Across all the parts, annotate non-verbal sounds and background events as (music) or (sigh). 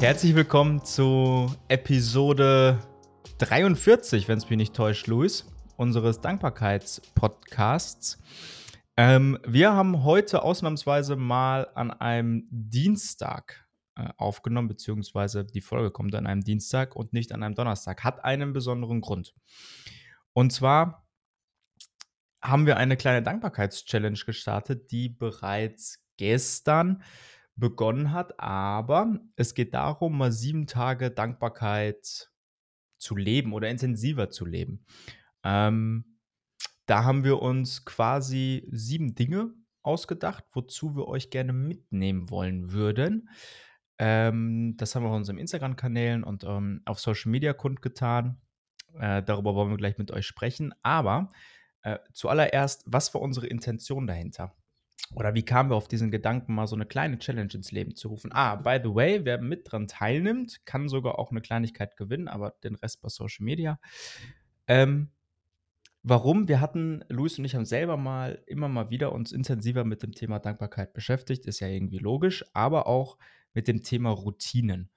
Herzlich willkommen zu Episode 43, wenn es mich nicht täuscht, Luis, unseres Dankbarkeitspodcasts. Ähm, wir haben heute ausnahmsweise mal an einem Dienstag äh, aufgenommen, beziehungsweise die Folge kommt an einem Dienstag und nicht an einem Donnerstag. Hat einen besonderen Grund. Und zwar haben wir eine kleine Dankbarkeitschallenge gestartet, die bereits gestern begonnen hat. Aber es geht darum, mal sieben Tage Dankbarkeit zu leben oder intensiver zu leben. Ähm, da haben wir uns quasi sieben Dinge ausgedacht, wozu wir euch gerne mitnehmen wollen würden. Ähm, das haben wir auf unseren Instagram-Kanälen und ähm, auf Social Media kundgetan. Äh, darüber wollen wir gleich mit euch sprechen. Aber äh, zuallererst, was war unsere Intention dahinter? Oder wie kamen wir auf diesen Gedanken, mal so eine kleine Challenge ins Leben zu rufen? Ah, by the way, wer mit dran teilnimmt, kann sogar auch eine Kleinigkeit gewinnen, aber den Rest bei Social Media. Ähm, warum? Wir hatten, Luis und ich haben selber mal immer mal wieder uns intensiver mit dem Thema Dankbarkeit beschäftigt, ist ja irgendwie logisch, aber auch mit dem Thema Routinen.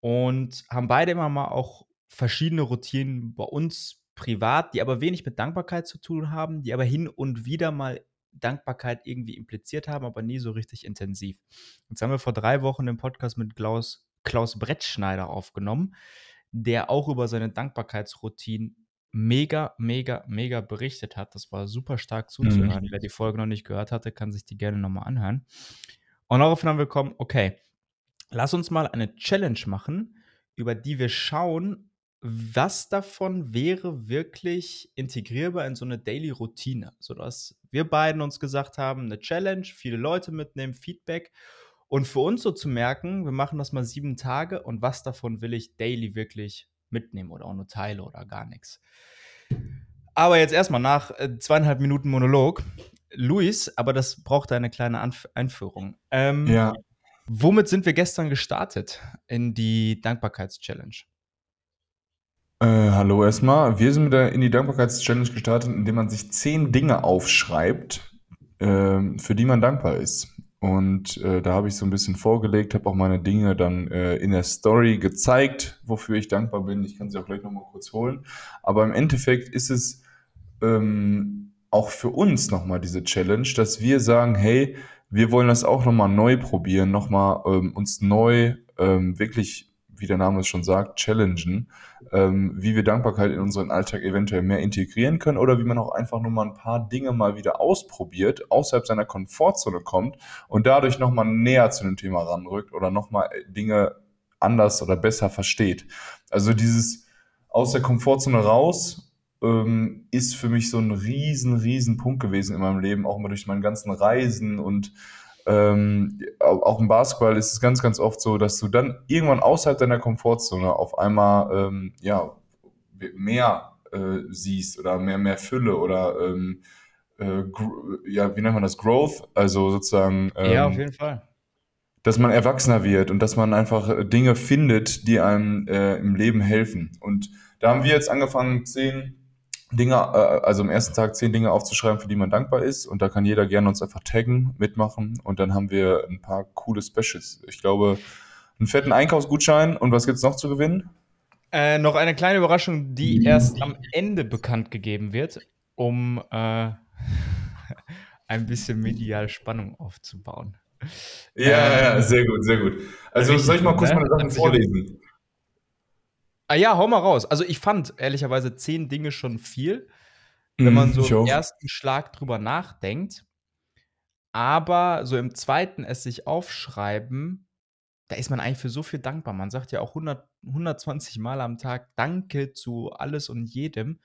Und haben beide immer mal auch verschiedene Routinen bei uns privat, die aber wenig mit Dankbarkeit zu tun haben, die aber hin und wieder mal Dankbarkeit irgendwie impliziert haben, aber nie so richtig intensiv. Jetzt haben wir vor drei Wochen den Podcast mit Klaus, Klaus Brettschneider aufgenommen, der auch über seine Dankbarkeitsroutine mega, mega, mega berichtet hat. Das war super stark zuzuhören. Mhm. Wer die Folge noch nicht gehört hatte, kann sich die gerne nochmal anhören. Und daraufhin haben wir gekommen, okay, lass uns mal eine Challenge machen, über die wir schauen, was davon wäre wirklich integrierbar in so eine Daily Routine, sodass wir beiden uns gesagt haben, eine Challenge, viele Leute mitnehmen, Feedback und für uns so zu merken, wir machen das mal sieben Tage und was davon will ich daily wirklich mitnehmen oder auch nur Teile oder gar nichts. Aber jetzt erstmal nach äh, zweieinhalb Minuten Monolog. Luis, aber das braucht eine kleine Anf Einführung. Ähm, ja. Womit sind wir gestern gestartet in die Dankbarkeitschallenge? Äh, hallo erstmal. Wir sind mit der in die Dankbarkeitschallenge gestartet, indem man sich zehn Dinge aufschreibt, äh, für die man dankbar ist. Und äh, da habe ich so ein bisschen vorgelegt, habe auch meine Dinge dann äh, in der Story gezeigt, wofür ich dankbar bin. Ich kann sie auch gleich nochmal kurz holen. Aber im Endeffekt ist es ähm, auch für uns nochmal diese Challenge, dass wir sagen, hey, wir wollen das auch nochmal neu probieren, nochmal ähm, uns neu ähm, wirklich wie der Name es schon sagt, challengen, ähm, wie wir Dankbarkeit in unseren Alltag eventuell mehr integrieren können oder wie man auch einfach nur mal ein paar Dinge mal wieder ausprobiert, außerhalb seiner Komfortzone kommt und dadurch nochmal näher zu dem Thema ranrückt oder nochmal Dinge anders oder besser versteht. Also dieses aus der Komfortzone raus ähm, ist für mich so ein riesen, riesen Punkt gewesen in meinem Leben, auch mal durch meine ganzen Reisen und ähm, auch im Basketball ist es ganz, ganz oft so, dass du dann irgendwann außerhalb deiner Komfortzone auf einmal ähm, ja, mehr äh, siehst oder mehr, mehr Fülle oder ähm, äh, ja, wie nennt man das? Growth, also sozusagen. ja, auf ähm, jeden Fall. Dass man erwachsener wird und dass man einfach Dinge findet, die einem äh, im Leben helfen. Und da haben wir jetzt angefangen, zehn Dinge, äh, also am ersten Tag zehn Dinge aufzuschreiben, für die man dankbar ist. Und da kann jeder gerne uns einfach taggen, mitmachen. Und dann haben wir ein paar coole Specials. Ich glaube, einen fetten Einkaufsgutschein. Und was gibt es noch zu gewinnen? Äh, noch eine kleine Überraschung, die erst am Ende bekannt gegeben wird, um äh, (laughs) ein bisschen medial Spannung aufzubauen. Ja, ja, ähm, sehr gut, sehr gut. Also soll ich mal kurz ne? meine Sachen vorlesen? Ah ja, hau mal raus. Also ich fand ehrlicherweise zehn Dinge schon viel, wenn man mhm, so im ersten Schlag drüber nachdenkt. Aber so im zweiten es sich aufschreiben, da ist man eigentlich für so viel dankbar. Man sagt ja auch 100, 120 Mal am Tag Danke zu alles und jedem.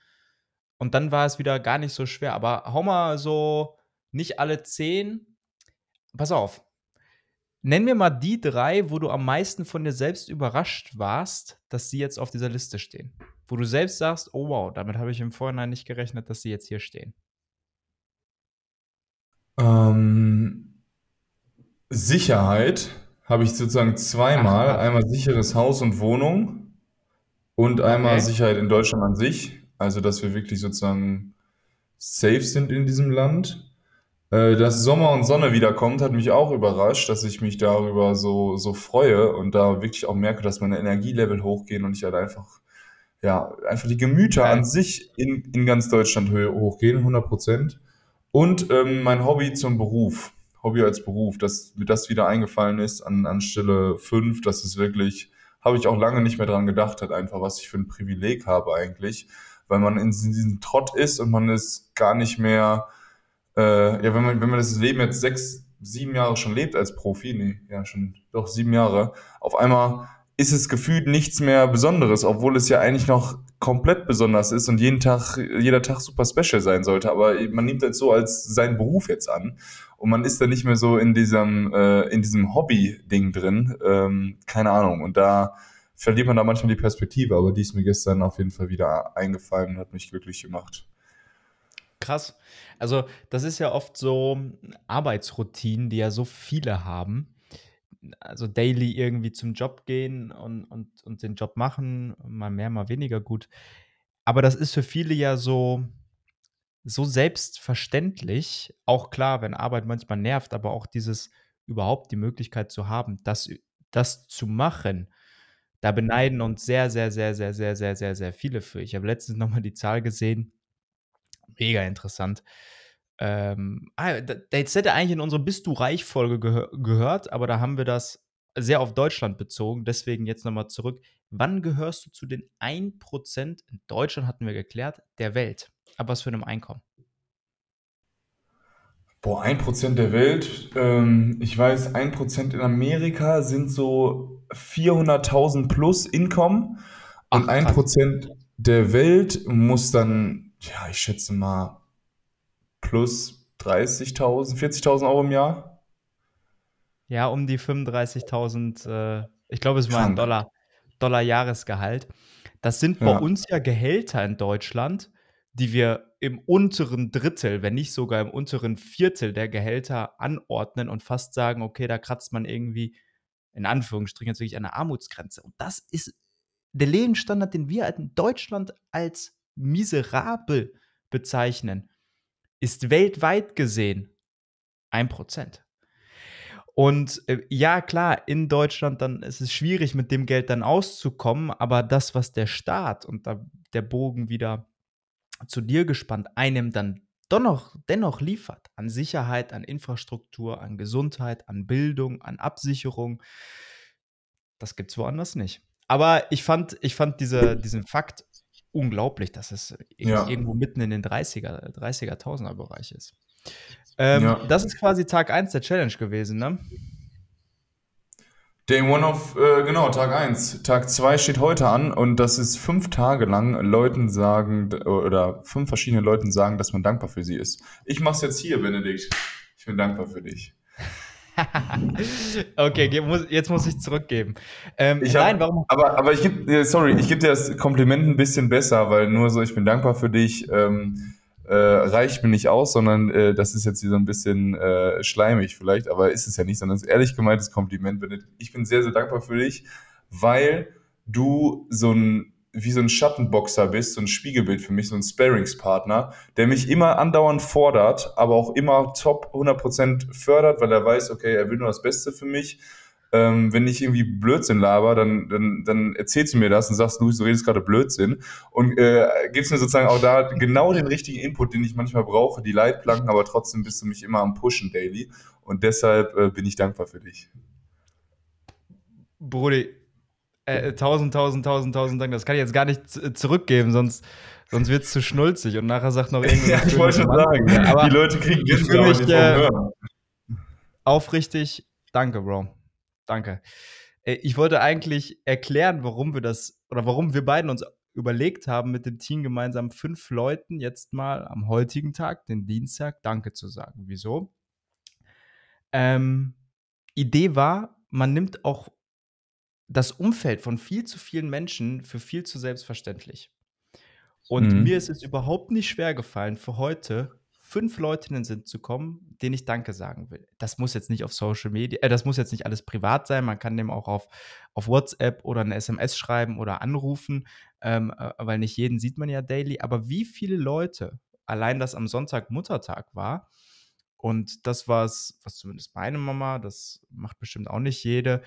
Und dann war es wieder gar nicht so schwer. Aber hau mal so nicht alle zehn. Pass auf, Nenn mir mal die drei, wo du am meisten von dir selbst überrascht warst, dass sie jetzt auf dieser Liste stehen. Wo du selbst sagst, oh wow, damit habe ich im Vorhinein nicht gerechnet, dass sie jetzt hier stehen. Ähm, Sicherheit habe ich sozusagen zweimal. Ach, einmal sicheres Haus und Wohnung und einmal okay. Sicherheit in Deutschland an sich. Also, dass wir wirklich sozusagen safe sind in diesem Land. Äh, dass Sommer und Sonne wiederkommt, hat mich auch überrascht, dass ich mich darüber so, so freue und da wirklich auch merke, dass meine Energielevel hochgehen und ich halt einfach, ja, einfach die Gemüter an sich in, in ganz Deutschland hö- hochgehen, 100 Prozent. Und ähm, mein Hobby zum Beruf, Hobby als Beruf, dass mir das wieder eingefallen ist an, an Stelle 5, das ist wirklich, habe ich auch lange nicht mehr dran gedacht, hat einfach, was ich für ein Privileg habe eigentlich, weil man in diesem Trott ist und man ist gar nicht mehr äh, ja, wenn man, wenn man das Leben jetzt sechs, sieben Jahre schon lebt als Profi, nee, ja, schon doch sieben Jahre, auf einmal ist es gefühlt nichts mehr Besonderes, obwohl es ja eigentlich noch komplett besonders ist und jeden Tag, jeder Tag super special sein sollte. Aber man nimmt das so als seinen Beruf jetzt an und man ist dann nicht mehr so in diesem, äh, in diesem Hobby-Ding drin. Ähm, keine Ahnung. Und da verliert man da manchmal die Perspektive, aber die ist mir gestern auf jeden Fall wieder eingefallen und hat mich glücklich gemacht. Krass. Also, das ist ja oft so Arbeitsroutinen, die ja so viele haben. Also daily irgendwie zum Job gehen und, und, und den Job machen, mal mehr, mal weniger gut. Aber das ist für viele ja so, so selbstverständlich. Auch klar, wenn Arbeit manchmal nervt, aber auch dieses überhaupt die Möglichkeit zu haben, das, das zu machen. Da beneiden uns sehr, sehr, sehr, sehr, sehr, sehr, sehr, sehr viele für. Ich habe letztens nochmal die Zahl gesehen, Mega interessant. Ähm, ah, da das hätte eigentlich in unsere „Bist du reich“-Folge gehö gehört, aber da haben wir das sehr auf Deutschland bezogen. Deswegen jetzt noch mal zurück. Wann gehörst du zu den 1% in Deutschland hatten wir geklärt, der Welt? Ab was für 'nem Einkommen? Boah, ein Prozent der Welt. Ähm, ich weiß, ein Prozent in Amerika sind so 400.000 plus Income und Ach, ein krass. Prozent der Welt muss dann, ja, ich schätze mal, plus 30.000, 40.000 Euro im Jahr. Ja, um die 35.000, äh, ich glaube, es war ein Krank. Dollar Dollar Jahresgehalt. Das sind bei Ja, uns ja Gehälter in Deutschland, die wir im unteren Drittel, wenn nicht sogar im unteren Viertel der Gehälter anordnen und fast sagen: „Okay, da kratzt man irgendwie in Anführungsstrichen an der Armutsgrenze.“ Und das ist der Lebensstandard, den wir in Deutschland als miserabel bezeichnen, ist weltweit gesehen 1% und, äh, ja, klar, in Deutschland dann ist es schwierig, mit dem Geld dann auszukommen, aber das, was der Staat und da der Bogen wieder zu dir gespannt, einem dann dennoch dennoch liefert an Sicherheit, an Infrastruktur, an Gesundheit, an Bildung, an Absicherung, das gibt's woanders nicht. Aber ich fand ich fand diese diesen Fakt unglaublich, dass es ja, irgendwo mitten in den 30er 30er Bereich ist. Ähm, ja. das ist quasi Tag eins der Challenge gewesen, ne? Day One of, äh, genau, Tag eins. Tag 2 steht heute an und das ist fünf Tage lang Leuten sagen, oder fünf verschiedene Leuten sagen, dass man dankbar für sie ist. Ich mach's jetzt hier, Benedikt. Ich bin dankbar für dich. (laughs) Okay, jetzt muss ich zurückgeben. Ähm, Ich nein, habe, warum aber, aber ich gebe, sorry, ich gebe dir das Kompliment ein bisschen besser, weil nur so, ich bin dankbar für dich, ähm, äh, reicht mir nicht aus, sondern äh, das ist jetzt hier so ein bisschen äh, schleimig vielleicht, aber ist es ja nicht, sondern es ist ehrlich gemeintes Kompliment. Ich bin sehr, sehr dankbar für dich, weil du so ein, wie so ein Schattenboxer bist, so ein Spiegelbild für mich, so ein Sparringspartner, der mich immer andauernd fordert, aber auch immer top 100% fördert, weil er weiß, okay, er will nur das Beste für mich. Ähm, wenn ich irgendwie Blödsinn laber, dann, dann, dann erzählst du mir das und sagst, Luis, du redest gerade Blödsinn. Und äh, gibst mir sozusagen auch da genau den richtigen Input, den ich manchmal brauche, die Leitplanken, aber trotzdem bist du mich immer am Pushen daily. Und deshalb äh, bin ich dankbar für dich. Brudi, äh, tausend, tausend, tausend, tausend Dank. Das kann ich jetzt gar nicht z zurückgeben, sonst sonst wird's zu schnulzig und nachher sagt noch irgend so 'ne ja, ich wollte schon sagen, Romanze. die Aber Leute kriegen fühle Gänsehaut mich, äh, aufrichtig danke, Bro. Danke. Äh, ich wollte eigentlich erklären, warum wir das oder warum wir beiden uns überlegt haben, mit dem Team gemeinsam 5 Leuten jetzt mal am heutigen Tag, den Dienstag, Danke zu sagen. Wieso? Ähm, Idee war, man nimmt auch das Umfeld von viel zu vielen Menschen für viel zu selbstverständlich. Und mir ist Mhm. es überhaupt nicht schwer gefallen, für heute 5 Leute in den Sinn zu kommen, denen ich Danke sagen will. Das muss jetzt nicht auf Social Media äh, das muss jetzt nicht alles privat sein. Man kann dem auch auf auf WhatsApp oder 'ne SMS schreiben oder anrufen, ähm, äh, weil nicht jeden sieht man ja daily. Aber wie viele Leute allein das am Sonntag Muttertag war Und das war es, was zumindest meine Mama, das macht bestimmt auch nicht jede,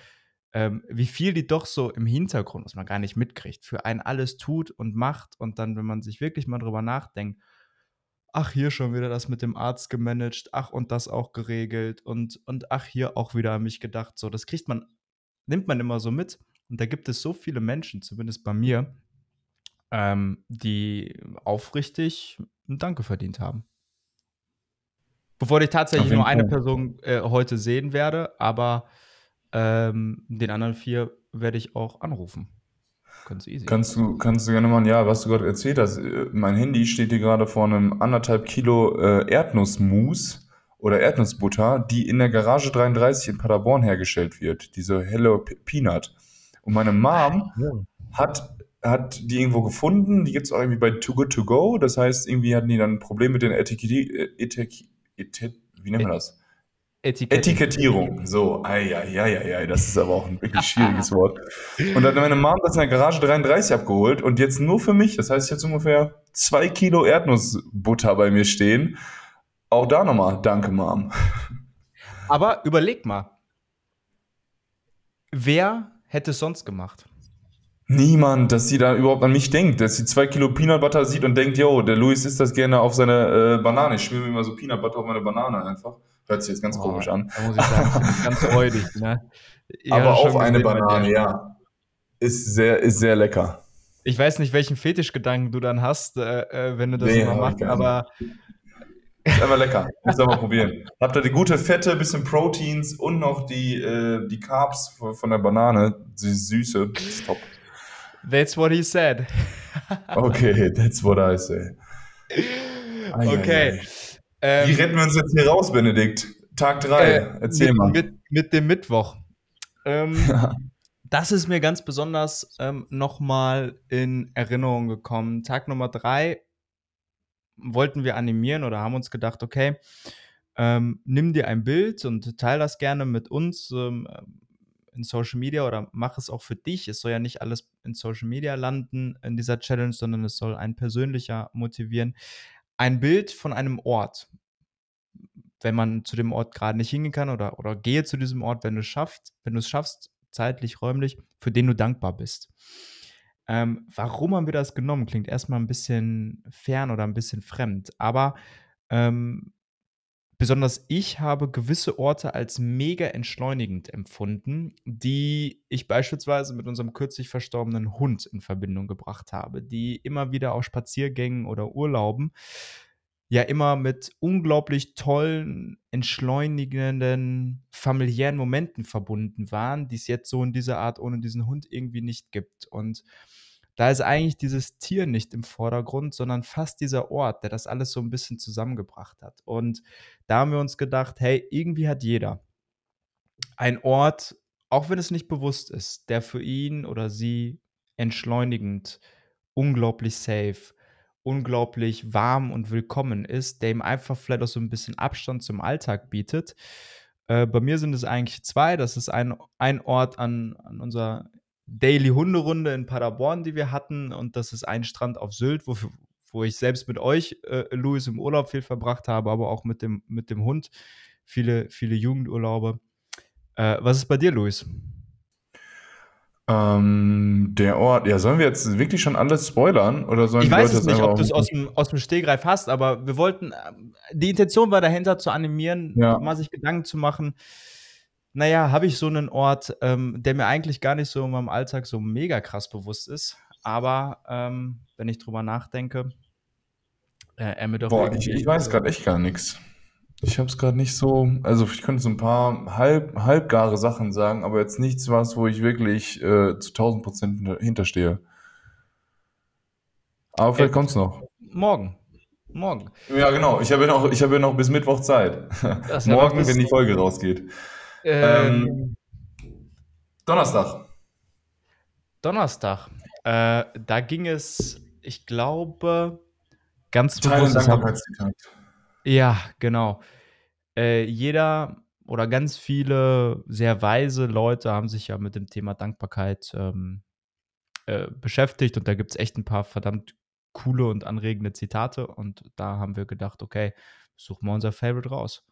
ähm, wie viel die doch so im Hintergrund, was man gar nicht mitkriegt, für einen alles tut und macht. Und dann, wenn man sich wirklich mal drüber nachdenkt, ach, hier schon wieder das mit dem Arzt gemanagt, ach, und das auch geregelt und, und ach, hier auch wieder an mich gedacht. So, das kriegt man, nimmt man immer so mit. Und da gibt es so viele Menschen, zumindest bei mir, ähm, die aufrichtig ein Danke verdient haben. Bevor ich tatsächlich nur eine Person äh, heute sehen werde, aber ähm, den anderen vier werde ich auch anrufen. Ganz easy. Kannst du, kannst du gerne mal, ja, was du gerade erzählt hast. Äh, mein Handy steht hier gerade vor einem anderthalb Kilo äh, Erdnussmus oder Erdnussbutter, die in der Garage 33 in Paderborn hergestellt wird. Diese Hello Peanut. Und meine Mom ja. hat, hat die irgendwo gefunden. Die gibt es auch irgendwie bei Too Good To Go. Das heißt, irgendwie hatten die dann ein Problem mit den Etiketti, Etik, Etik, wie nennt man das? Etikettierung. So, ei, ei, ei, ei, das ist aber auch ein wirklich schwieriges (laughs) Wort. Und dann hat meine Mom das in der Garage 33 abgeholt und jetzt nur für mich. Das heißt, ich habe ungefähr zwei Kilo Erdnussbutter bei mir stehen. Auch da nochmal, danke, Mom. Aber überleg mal, wer hätte es sonst gemacht? Niemand, dass sie da überhaupt an mich denkt, dass sie zwei Kilo Peanut Butter sieht und denkt, yo, der Luis isst das gerne auf seine äh, Banane. Ich schmier mir immer so Peanut Butter auf meine Banane einfach. Hört sich jetzt ganz oh, komisch an. Da muss ich sagen, ganz (laughs) freudig, ne? Aber auf eine Banane, ja. Ist sehr, ist sehr lecker. Ich weiß nicht, welchen Fetischgedanken du dann hast, äh, äh wenn du das nee, immer machst, aber. Ist einfach lecker. Muss mal probieren. Habt ihr die gute Fette, bisschen Proteins und noch die, äh, die Carbs von der Banane, die Süße. Ist top. That's what he said. okay, that's what I say. (laughs) Ai, okay. Ai, ai. Ähm, Wie retten wir uns jetzt hier raus, Benedikt? Tag 3, äh, erzähl mit, mal. Mit, mit dem Mittwoch. Ähm, (laughs) das ist mir ganz besonders ähm, nochmal in Erinnerung gekommen. Tag Nummer 3 wollten wir animieren oder haben uns gedacht, okay, ähm, nimm dir ein Bild und teile das gerne mit uns ähm, in Social Media oder mach es auch für dich. Es soll ja nicht alles in Social Media landen in dieser Challenge, sondern es soll ein persönlicher motivieren ein Bild von einem Ort, wenn man zu dem Ort gerade nicht hingehen kann oder, oder gehe zu diesem Ort, wenn du es schaffst, wenn du es schaffst, zeitlich, räumlich, für den du dankbar bist. Ähm, warum haben wir das genommen? Klingt erstmal ein bisschen fern oder ein bisschen fremd, aber ähm, besonders ich habe gewisse Orte als mega entschleunigend empfunden, die ich beispielsweise mit unserem kürzlich verstorbenen Hund in Verbindung gebracht habe, die immer wieder auf Spaziergängen oder Urlauben ja immer mit unglaublich tollen, entschleunigenden, familiären Momenten verbunden waren, die es jetzt so in dieser Art ohne diesen Hund irgendwie nicht gibt. Und da ist eigentlich dieses Tier nicht im Vordergrund, sondern fast dieser Ort, der das alles so ein bisschen zusammengebracht hat. Und da haben wir uns gedacht, hey, irgendwie hat jeder ein Ort, auch wenn es nicht bewusst ist, der für ihn oder sie entschleunigend, unglaublich safe, unglaublich warm und willkommen ist, der ihm einfach vielleicht auch so ein bisschen Abstand zum Alltag bietet. Äh, bei mir sind es eigentlich zwei. Das ist ein, ein Ort an, an unserer Daily Hunderunde in Paderborn, die wir hatten. Und das ist ein Strand auf Sylt, wo, wo ich selbst mit euch, äh, Louis, im Urlaub viel verbracht habe, aber auch mit dem, mit dem Hund viele, viele Jugendurlaube. Äh, was ist bei dir, Louis? Ähm, der Ort, ja, sollen wir jetzt wirklich schon alles spoilern? Oder sollen ich weiß es nicht, ob du es aus dem, aus dem Stehgreif hast, aber wir wollten, ähm, die Intention war dahinter zu animieren, ja. mal sich Gedanken zu machen naja, habe ich so einen Ort, ähm, der mir eigentlich gar nicht so in meinem Alltag so mega krass bewusst ist. Aber ähm, wenn ich drüber nachdenke, äh, er mir doch. Boah, ich, ich weiß gerade echt gar nichts. Ich habe es gerade nicht so. Also, ich könnte so ein paar halb, halbgare Sachen sagen, aber jetzt nichts, was, wo ich wirklich äh, zu 1000 Prozent hinterstehe. Aber vielleicht äh, kommt es noch. Morgen. Morgen. Ja, genau. Ich habe ja noch, hab ja noch bis Mittwoch Zeit. (laughs) Morgen, wenn die Folge rausgeht. Ähm, ähm, Donnerstag. Donnerstag. Äh, da ging es, ich glaube, ganz bewusst. Ja, genau. Äh, jeder oder ganz viele sehr weise Leute haben sich ja mit dem Thema Dankbarkeit ähm, äh, beschäftigt und da gibt es echt ein paar verdammt coole und anregende Zitate und da haben wir gedacht, okay, suchen wir unser Favorite raus.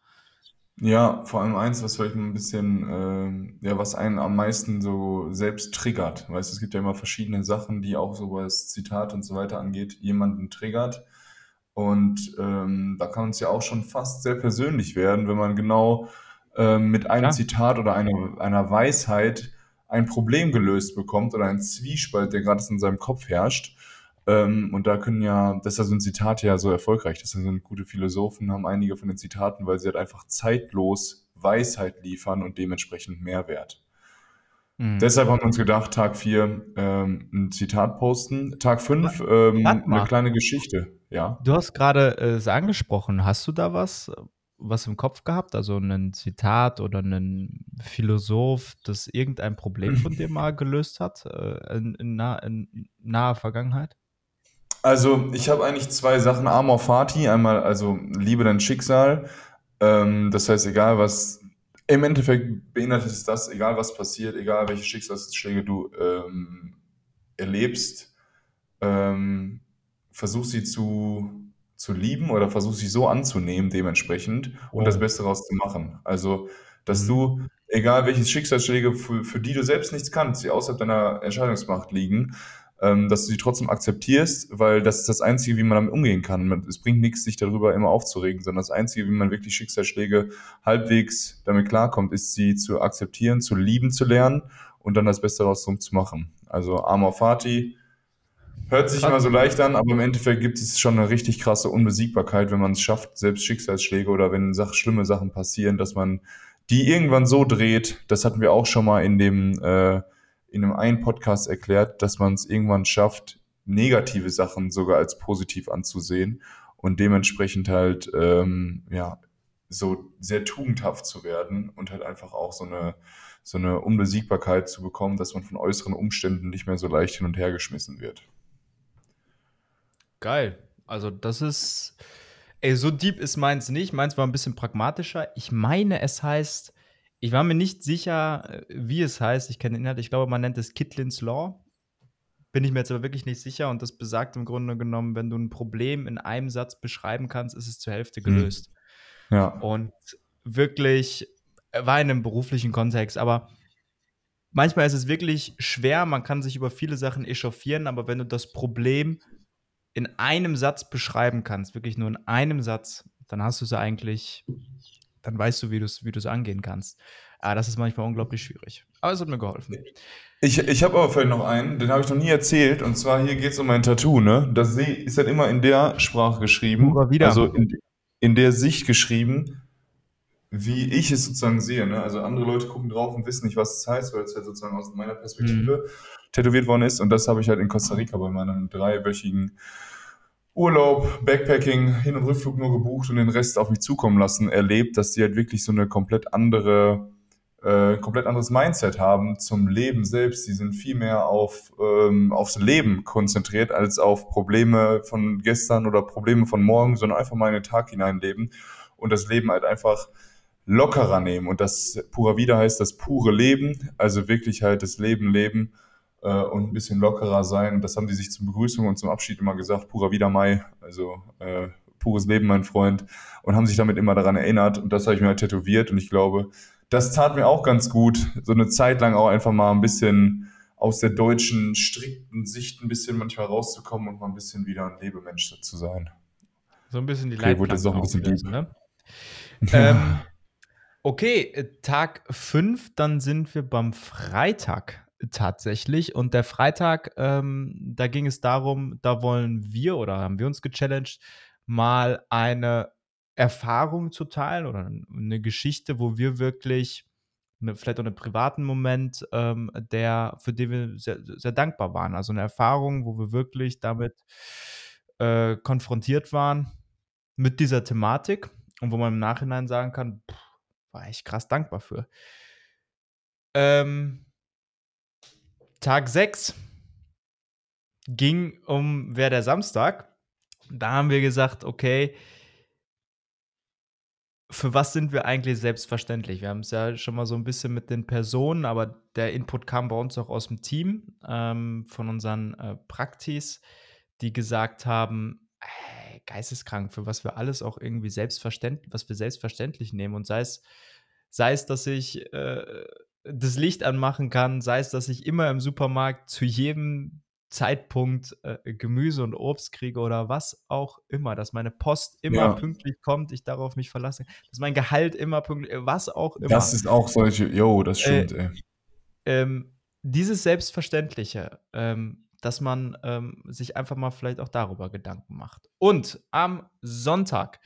Ja, vor allem eins, was vielleicht ein bisschen, ähm, ja, was einen am meisten so selbst triggert. Weißt du, es gibt ja immer verschiedene Sachen, die auch so was Zitat und so weiter angeht, jemanden triggert. Und ähm, da kann es ja auch schon fast sehr persönlich werden, wenn man genau ähm, mit einem Klar. Zitat oder einer, einer Weisheit ein Problem gelöst bekommt oder ein Zwiespalt, der gerade in seinem Kopf herrscht. Ähm, und da können ja, deshalb sind Zitate ja so erfolgreich. Das sind gute Philosophen, haben einige von den Zitaten, weil sie halt einfach zeitlos Weisheit liefern und dementsprechend Mehrwert. Mhm. Deshalb haben wir uns gedacht, Tag 4 ähm, ein Zitat posten. Tag 5 Wa- ähm, eine kleine Geschichte. Ja. Du hast gerade äh, es angesprochen. Hast du da was, was im Kopf gehabt? Also ein Zitat oder ein Philosoph, das irgendein Problem von dir (laughs) mal gelöst hat äh, in, in, nah, in naher Vergangenheit? Also, ich habe eigentlich zwei Sachen. Amor Fati, einmal, also liebe dein Schicksal. Ähm, das heißt, egal was, im Endeffekt beinhaltet es das, egal was passiert, egal welche Schicksalsschläge du ähm, erlebst, ähm, versuch sie zu, zu lieben oder versuch sie so anzunehmen, dementsprechend und das Wow. Beste daraus zu machen. Also, dass Mhm. du, egal welche Schicksalsschläge, für, für die du selbst nichts kannst, die außerhalb deiner Entscheidungsmacht liegen, ähm, dass du sie trotzdem akzeptierst, weil das ist das Einzige, wie man damit umgehen kann. Es bringt nichts, sich darüber immer aufzuregen, sondern das Einzige, wie man wirklich Schicksalsschläge halbwegs damit klarkommt, ist sie zu akzeptieren, zu lieben zu lernen und dann das Beste daraus zu machen. Also Amor Fati, Hört sich immer so leicht an, aber im Endeffekt gibt es schon eine richtig krasse Unbesiegbarkeit, wenn man es schafft, selbst Schicksalsschläge oder wenn Sach schlimme Sachen passieren, dass man die irgendwann so dreht. Das hatten wir auch schon mal in dem, äh, in einem einen Podcast erklärt, dass man es irgendwann schafft, negative Sachen sogar als positiv anzusehen und dementsprechend halt, ähm, ja, so sehr tugendhaft zu werden und halt einfach auch so eine, so eine Unbesiegbarkeit zu bekommen, dass man von äußeren Umständen nicht mehr so leicht hin und her geschmissen wird. Geil. Also das ist, ey, so deep ist meins nicht. Meins war ein bisschen pragmatischer. Ich meine, es heißt, ich war mir nicht sicher, äh, wie es heißt. Ich kenne den Inhalt. Ich glaube, man nennt es Kitlins Law. Bin ich mir jetzt aber wirklich nicht sicher. Und das besagt im Grunde genommen, wenn du ein Problem in einem Satz beschreiben kannst, ist es zur Hälfte gelöst. Ja. Und wirklich äh, war in einem beruflichen Kontext, aber manchmal ist es wirklich schwer. Man kann sich über viele Sachen echauffieren, aber wenn du das Problem in einem Satz beschreiben kannst, wirklich nur in einem Satz, dann hast du es eigentlich, dann weißt du, wie du es wie du's angehen kannst. Aber das ist manchmal unglaublich schwierig. Aber es hat mir geholfen. Ich, ich habe aber vielleicht noch einen, den habe ich noch nie erzählt. Und zwar hier geht es um mein Tattoo, ne? Das ist halt immer in der Sprache geschrieben. Pura Vida. Also in, in der Sicht geschrieben, wie ich es sozusagen sehe. Ne? Also andere Leute gucken drauf und wissen nicht, was es heißt, weil es halt sozusagen aus meiner Perspektive tätowiert worden ist. Und das habe ich halt in Costa Rica bei meinem dreiwöchigen Urlaub, Backpacking, Hin- und Rückflug nur gebucht und den Rest auf mich zukommen lassen, erlebt, dass die halt wirklich so eine komplett andere, äh, komplett anderes Mindset haben zum Leben selbst. Die sind viel mehr auf, ähm, aufs Leben konzentriert als auf Probleme von gestern oder Probleme von morgen, sondern einfach mal in den Tag hineinleben und das Leben halt einfach lockerer nehmen. Und das Pura Vida heißt das pure Leben, also wirklich halt das Leben leben äh, und ein bisschen lockerer sein. Und das haben die sich zur Begrüßung und zum Abschied immer gesagt, Pura Vida Mai, also äh, pures Leben, mein Freund. Und haben sich damit immer daran erinnert. Und das habe ich mir halt tätowiert. Und ich glaube, das tat mir auch ganz gut, so eine Zeit lang auch einfach mal ein bisschen aus der deutschen strikten Sicht ein bisschen manchmal rauszukommen und mal ein bisschen wieder ein Lebemensch zu sein. So ein bisschen die Okay, wurde jetzt auch ein bisschen auflösen, ne? (laughs) Ähm, okay, äh, Tag 5, dann sind wir beim Freitag tatsächlich. Und der Freitag, ähm, da ging es darum, da wollen wir oder haben wir uns gechallenged, mal eine Erfahrung zu teilen oder eine Geschichte, wo wir wirklich eine, vielleicht auch einen privaten Moment, ähm, der, für den wir sehr, sehr dankbar waren. Also eine Erfahrung, wo wir wirklich damit äh, konfrontiert waren mit dieser Thematik und wo man im Nachhinein sagen kann, pff, war ich krass dankbar für. Ähm, Tag 6 ging um Wer der Samstag. Da haben wir gesagt, okay, für was sind wir eigentlich selbstverständlich? Wir haben es ja schon mal so ein bisschen mit den Personen, aber der Input kam bei uns auch aus dem Team, ähm, von unseren äh, Praktis, die gesagt haben, ey, geisteskrank, für was wir alles auch irgendwie selbstverständlich, was wir selbstverständlich nehmen. Und sei es, sei es, dass ich äh, das Licht anmachen kann, sei es, dass ich immer im Supermarkt zu jedem Zeitpunkt äh, Gemüse und Obst kriege oder was auch immer, dass meine Post immer ja. pünktlich kommt, ich darauf mich verlasse, dass mein Gehalt immer pünktlich, was auch immer. Das ist auch solche, jo, das äh, stimmt, äh, ey. Ähm, dieses Selbstverständliche, ähm, dass man ähm, sich einfach mal vielleicht auch darüber Gedanken macht. Und am Sonntag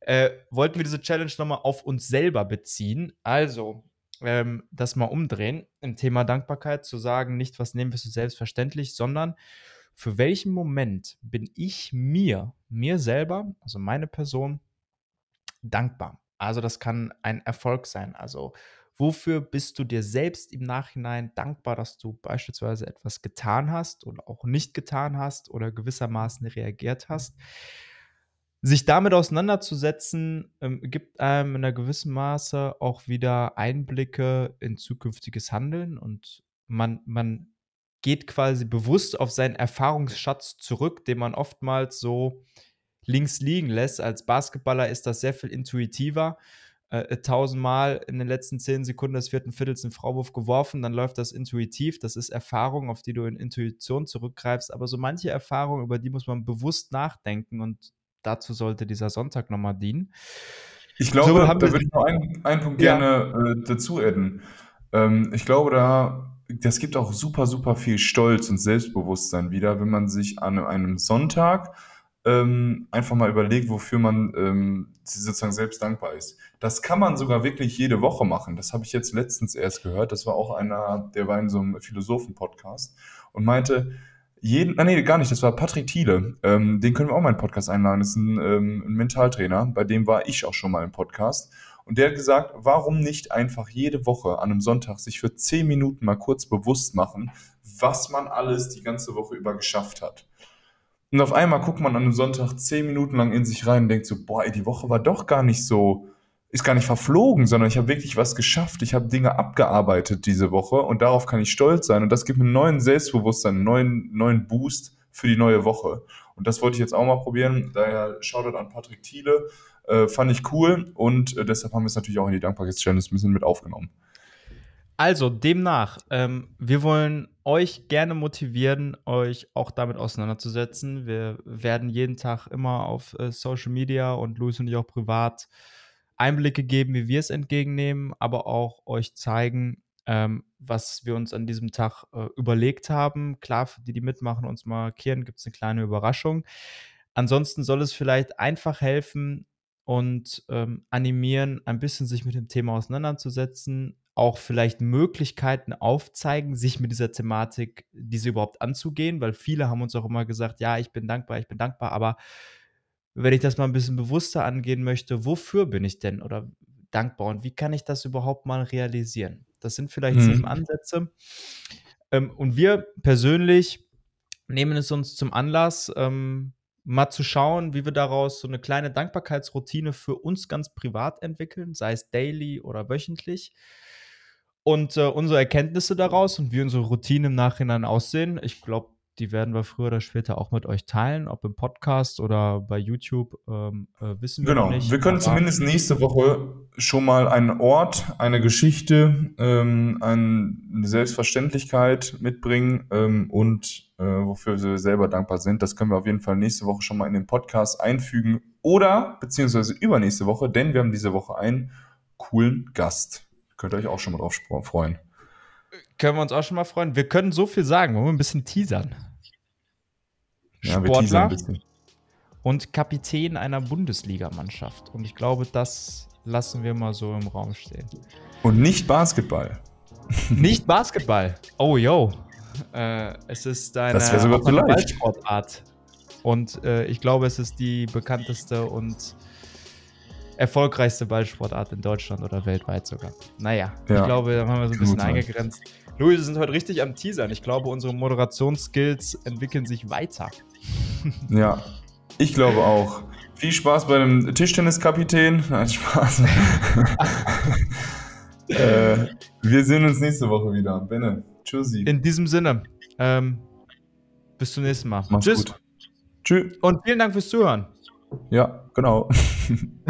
äh, wollten wir diese Challenge nochmal auf uns selber beziehen. Also, ähm, das mal umdrehen im Thema Dankbarkeit, zu sagen, nicht was nehmen wir so selbstverständlich, sondern für welchen Moment bin ich mir, mir selber, also meine Person, dankbar. Also das kann ein Erfolg sein. Also wofür bist du dir selbst im Nachhinein dankbar, dass du beispielsweise etwas getan hast oder auch nicht getan hast oder gewissermaßen reagiert hast? Sich damit auseinanderzusetzen, ähm, gibt einem in einer gewissen Maße auch wieder Einblicke in zukünftiges Handeln und man, man geht quasi bewusst auf seinen Erfahrungsschatz zurück, den man oftmals so links liegen lässt. Als Basketballer ist das sehr viel intuitiver. Äh, tausendmal in den letzten zehn Sekunden des vierten Viertels einen Vorwurf geworfen, dann läuft das intuitiv. Das ist Erfahrung, auf die du in Intuition zurückgreifst. Aber so manche Erfahrungen, über die muss man bewusst nachdenken und dazu sollte dieser Sonntag nochmal dienen. Ich glaube, so, da würde ich noch einen, einen Punkt ja. gerne äh, dazu adden. Ähm, ich glaube, da, das gibt auch super, super viel Stolz und Selbstbewusstsein wieder, wenn man sich an einem Sonntag ähm, einfach mal überlegt, wofür man ähm, sozusagen selbst dankbar ist. Das kann man sogar wirklich jede Woche machen. Das habe ich jetzt letztens erst gehört. Das war auch einer, der war in so einem Philosophen-Podcast und meinte, jeden, ah, nee, gar nicht, das war Patrick Thiele. Ähm, den können wir auch mal in den Podcast einladen. Das ist ein, ähm, ein Mentaltrainer, bei dem war ich auch schon mal im Podcast. Und der hat gesagt, warum nicht einfach jede Woche an einem Sonntag sich für zehn Minuten mal kurz bewusst machen, was man alles die ganze Woche über geschafft hat. Und auf einmal guckt man an einem Sonntag zehn Minuten lang in sich rein und denkt so, boah, ey, die Woche war doch gar nicht so, ist gar nicht verflogen, sondern ich habe wirklich was geschafft. Ich habe Dinge abgearbeitet diese Woche und darauf kann ich stolz sein. Und das gibt mir einen neuen Selbstbewusstsein, einen neuen, neuen Boost für die neue Woche. Und das wollte ich jetzt auch mal probieren. Daher Shoutout an Patrick Thiele. Äh, fand ich cool und äh, deshalb haben wir es natürlich auch in die Dankbarkeitschallenge ein bisschen mit aufgenommen. Also, demnach, ähm, wir wollen euch gerne motivieren, euch auch damit auseinanderzusetzen. Wir werden jeden Tag immer auf äh, Social Media und Luis und ich auch privat Einblicke geben, wie wir es entgegennehmen, aber auch euch zeigen, ähm, was wir uns an diesem Tag äh, überlegt haben. Klar, für die, die mitmachen, uns markieren, gibt es eine kleine Überraschung. Ansonsten soll es vielleicht einfach helfen und ähm, animieren, ein bisschen sich mit dem Thema auseinanderzusetzen, auch vielleicht Möglichkeiten aufzeigen, sich mit dieser Thematik, diese überhaupt anzugehen, weil viele haben uns auch immer gesagt, ja, ich bin dankbar, ich bin dankbar, aber wenn ich das mal ein bisschen bewusster angehen möchte, wofür bin ich denn oder dankbar und wie kann ich das überhaupt mal realisieren? Das sind vielleicht mhm. sieben Ansätze. Ähm, und wir persönlich nehmen es uns zum Anlass, ähm, mal zu schauen, wie wir daraus so eine kleine Dankbarkeitsroutine für uns ganz privat entwickeln, sei es daily oder wöchentlich. Und äh, unsere Erkenntnisse daraus und wie unsere Routine im Nachhinein aussehen, ich glaube, die werden wir früher oder später auch mit euch teilen, ob im Podcast oder bei YouTube, ähm, äh, wissen wir genau. nicht. Wir können zumindest nächste Woche schon mal einen Ort, eine Geschichte, ähm, eine Selbstverständlichkeit mitbringen ähm, und äh, wofür wir selber dankbar sind. Das können wir auf jeden Fall nächste Woche schon mal in den Podcast einfügen oder beziehungsweise übernächste Woche, denn wir haben diese Woche einen coolen Gast. Könnt ihr euch auch schon mal drauf freuen. Können wir uns auch schon mal freuen. Wir können so viel sagen, wollen wir ein bisschen teasern. Ja, Sportler und Kapitän einer Bundesligamannschaft. Und ich glaube, das lassen wir mal so im Raum stehen. Und nicht Basketball. (laughs) Nicht Basketball. Oh, yo. Äh, es ist eine Ballsportart. Und äh, ich glaube, es ist die bekannteste und erfolgreichste Ballsportart in Deutschland oder weltweit sogar. Naja, ja, ich glaube, da haben wir so ein bisschen eingegrenzt. Louis, wir sind heute richtig am Teasern. Ich glaube, unsere Moderationsskills entwickeln sich weiter. Ja, ich glaube auch. Viel Spaß bei dem Tischtenniskapitän. Nein, Spaß. (laughs) äh, wir sehen uns nächste Woche wieder. Benne, tschüssi. In diesem Sinne, ähm, bis zum nächsten Mal. Mach's Tschüss. Gut. Tschüss. Und vielen Dank fürs Zuhören. Ja, genau. (laughs)